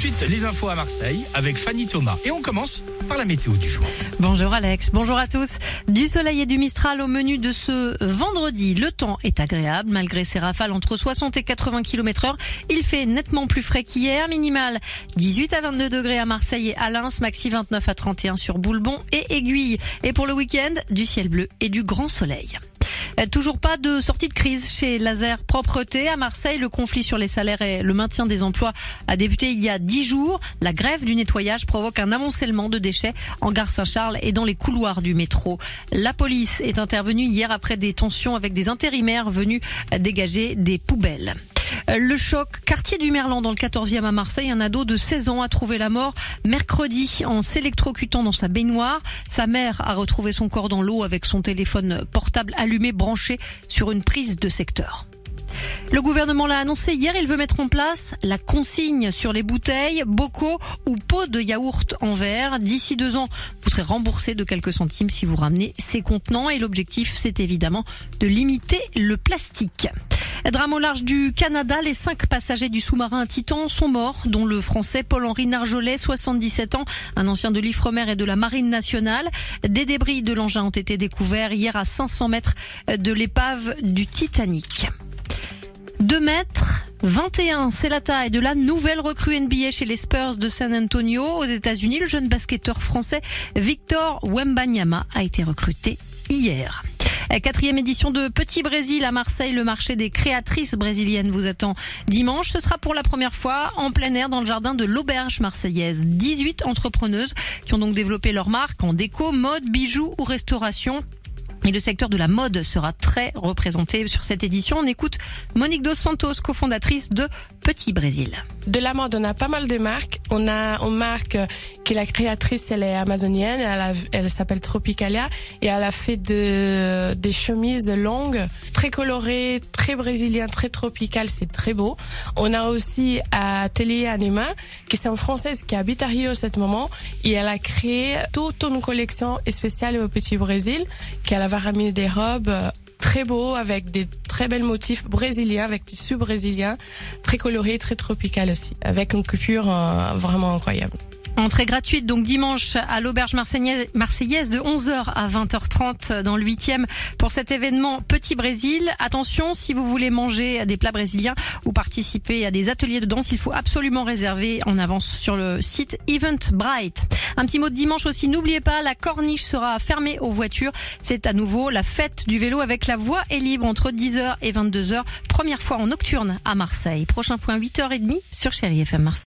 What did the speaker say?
suite, les infos à Marseille avec Fanny Thomas. Et on commence par la météo du jour. Bonjour Alex, bonjour à tous. Du soleil et du Mistral au menu de ce vendredi. Le temps est agréable malgré ces rafales entre 60 et 80 km heure. Il fait nettement plus frais qu'hier. Minimal 18 à 22 degrés à Marseille et à Lens. Maxi 29 à 31 sur Boulbon et Aiguille. Et pour le week-end, du ciel bleu et du grand soleil. Euh, toujours pas de sortie de crise chez Laser Propreté. À Marseille, le conflit sur les salaires et le maintien des emplois a débuté il y a dix jours. La grève du nettoyage provoque un amoncellement de déchets en gare Saint-Charles et dans les couloirs du métro. La police est intervenue hier après des tensions avec des intérimaires venus dégager des poubelles. Euh, le choc, quartier du Merlan dans le 14e à Marseille, un ado de 16 ans a trouvé la mort mercredi en s'électrocutant dans sa baignoire. Sa mère a retrouvé son corps dans l'eau avec son téléphone portable allumé branché sur une prise de secteur. Le gouvernement l'a annoncé hier, il veut mettre en place la consigne sur les bouteilles, bocaux ou pots de yaourt en verre. D'ici deux ans, vous serez remboursé de quelques centimes si vous ramenez ces contenants et l'objectif, c'est évidemment de limiter le plastique. Drame au large du Canada, les cinq passagers du sous-marin Titan sont morts, dont le français Paul-Henri Narjolet, 77 ans, un ancien de l'Ifremer et de la Marine nationale. Des débris de l'engin ont été découverts hier à 500 mètres de l'épave du Titanic. 2 mètres 21, c'est la taille de la nouvelle recrue NBA chez les Spurs de San Antonio aux États-Unis. Le jeune basketteur français Victor Wembanyama a été recruté hier. Quatrième édition de Petit Brésil à Marseille. Le marché des créatrices brésiliennes vous attend dimanche. Ce sera pour la première fois en plein air dans le jardin de l'auberge marseillaise. 18 entrepreneuses qui ont donc développé leur marque en déco, mode, bijoux ou restauration. Et le secteur de la mode sera très représenté sur cette édition. On écoute Monique Dos Santos, cofondatrice de Petit Brésil. De la mode, on a pas mal de marques. On a une marque qui est la créatrice, elle est amazonienne, elle, elle s'appelle Tropicalia et elle a fait de, des chemises longues, très colorées, très brésiliennes, très tropicales, c'est très beau. On a aussi Atelier Anima, qui est une française qui habite à Rio à ce moment et elle a créé toute une collection spéciale au Petit Brésil qu'elle a va ramener des robes euh, très beaux avec des très belles motifs brésiliens, avec tissu brésilien, très très tropical aussi, avec une coupure euh, vraiment incroyable. Entrée gratuite donc dimanche à l'auberge marseillaise de 11h à 20h30 dans le 8e pour cet événement Petit Brésil. Attention, si vous voulez manger des plats brésiliens ou participer à des ateliers de danse, il faut absolument réserver en avance sur le site Eventbrite. Un petit mot de dimanche aussi, n'oubliez pas, la corniche sera fermée aux voitures. C'est à nouveau la fête du vélo avec la voie est libre entre 10h et 22h. Première fois en nocturne à Marseille. Prochain point 8h30 sur Chéri FM Marseille.